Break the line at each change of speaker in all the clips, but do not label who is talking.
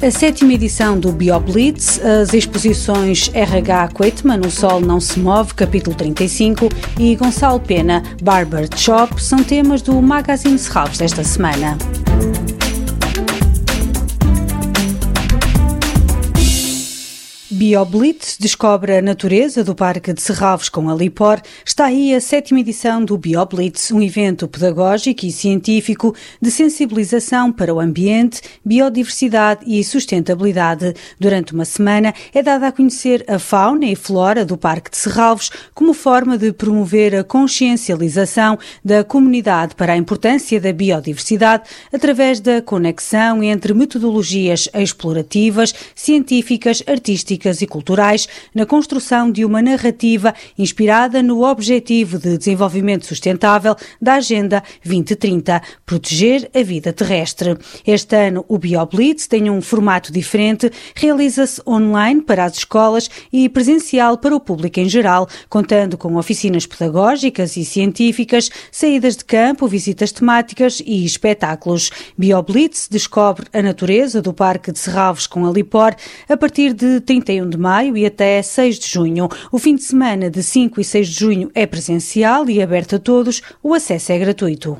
A sétima edição do BioBlitz, as exposições RH Quaitman, O Sol Não Se Move, capítulo 35, e Gonçalo Pena, Barber Shop, são temas do Magazine Serralves desta semana. BioBlitz descobre a natureza do Parque de Serralves com a Lipor. Está aí a sétima edição do BioBlitz, um evento pedagógico e científico de sensibilização para o ambiente, biodiversidade e sustentabilidade. Durante uma semana é dada a conhecer a fauna e flora do Parque de Serralves como forma de promover a consciencialização da comunidade para a importância da biodiversidade através da conexão entre metodologias explorativas, científicas, artísticas e culturais na construção de uma narrativa inspirada no Objetivo de Desenvolvimento Sustentável da Agenda 2030, proteger a vida terrestre. Este ano o BioBlitz tem um formato diferente, realiza-se online para as escolas e presencial para o público em geral, contando com oficinas pedagógicas e científicas, saídas de campo, visitas temáticas e espetáculos. BioBlitz descobre a natureza do Parque de Serralves com a Lipor a partir de 31 31 de maio e até 6 de junho. O fim de semana de 5 e 6 de junho é presencial e aberto a todos. O acesso é gratuito.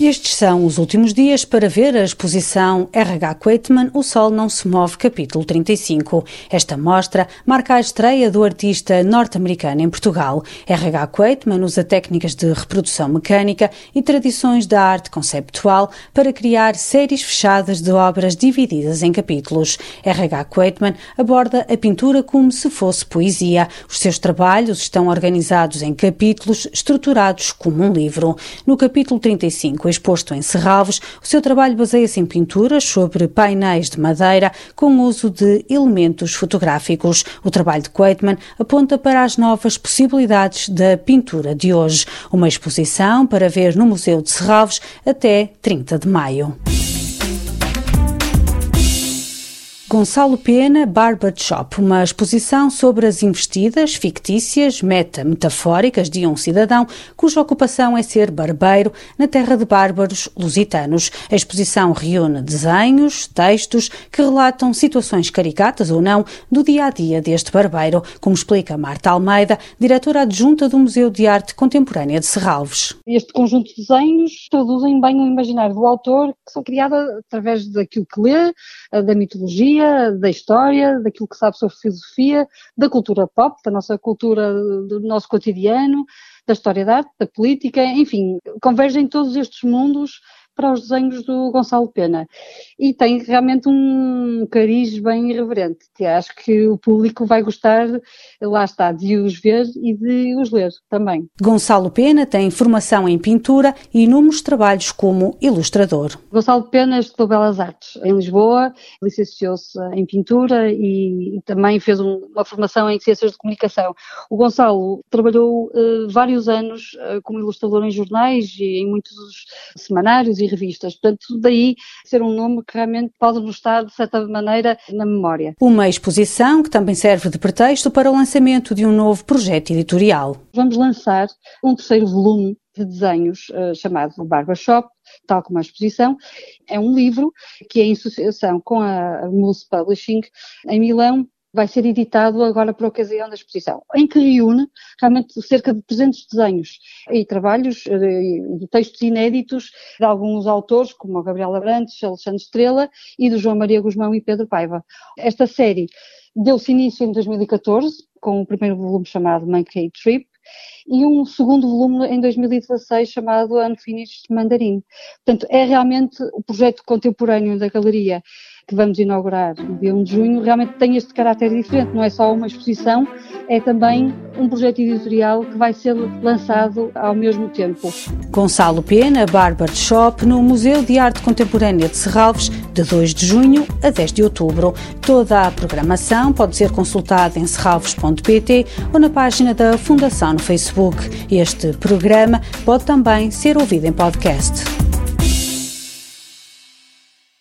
Estes são os últimos dias para ver a exposição RH Quaitman O Sol Não Se Move, capítulo 35. Esta mostra marca a estreia do artista norte-americano em Portugal. RH Quaitman usa técnicas de reprodução mecânica e tradições da arte conceptual para criar séries fechadas de obras divididas em capítulos. RH Quaitman aborda a pintura como se fosse poesia. Os seus trabalhos estão organizados em capítulos estruturados como um livro. No capítulo 35, exposto em Serralves, o seu trabalho baseia-se em pinturas sobre painéis de madeira com uso de elementos fotográficos. O trabalho de Quaitman aponta para as novas possibilidades da pintura de hoje. Uma exposição para ver no Museu de Serralves até 30 de maio. Gonçalo Pena Barber Shop, uma exposição sobre as investidas fictícias, meta-metafóricas de um cidadão cuja ocupação é ser barbeiro na terra de bárbaros lusitanos. A exposição reúne desenhos, textos que relatam situações caricatas ou não do dia a dia deste barbeiro, como explica Marta Almeida, diretora adjunta do Museu de Arte Contemporânea de Serralves.
Este conjunto de desenhos traduzem bem o imaginário do autor, que são criados através daquilo que lê, da mitologia da história, daquilo que sabe sobre filosofia, da cultura pop, da nossa cultura, do nosso cotidiano, da história da arte, da política, enfim, convergem todos estes mundos para os desenhos do Gonçalo Pena. E tem realmente um cariz bem irreverente, que acho que o público vai gostar, lá está, de os ver e de os ler também.
Gonçalo Pena tem formação em pintura e inúmeros trabalhos como ilustrador.
Gonçalo Pena estudou Belas Artes em Lisboa, licenciou-se em pintura e, também fez um, uma formação em ciências de comunicação. O Gonçalo trabalhou uh, vários anos uh, como ilustrador em jornais e em muitos semanários e revistas. Portanto, daí ser um nome que realmente pode nos estar, de certa maneira, na memória.
Uma exposição que também serve de pretexto para o lançamento de um novo projeto editorial.
Vamos lançar um terceiro volume de desenhos uh, chamado Barbershop, tal como a exposição. É um livro que é em associação com a Mousse Publishing em Milão vai ser editado agora a ocasião da exposição, em que reúne realmente cerca de 300 desenhos e trabalhos eh, de textos inéditos de alguns autores, como a Gabriela Brantes, Alexandre Estrela e do João Maria Guzmão e Pedro Paiva. Esta série deu-se início em 2014, com o primeiro volume chamado Monkey Trip, e um segundo volume em 2016 chamado Unfinished Mandarin. Portanto, é realmente o projeto contemporâneo da galeria que vamos inaugurar no dia 1 de junho, realmente tem este caráter diferente, não é só uma exposição, é também um projeto editorial que vai ser lançado ao mesmo tempo.
Gonçalo Pena, Barber Shop, no Museu de Arte Contemporânea de Serralves, de 2 de junho a 10 de outubro. Toda a programação pode ser consultada em serralves.pt ou na página da Fundação no Facebook. Este programa pode também ser ouvido em podcast.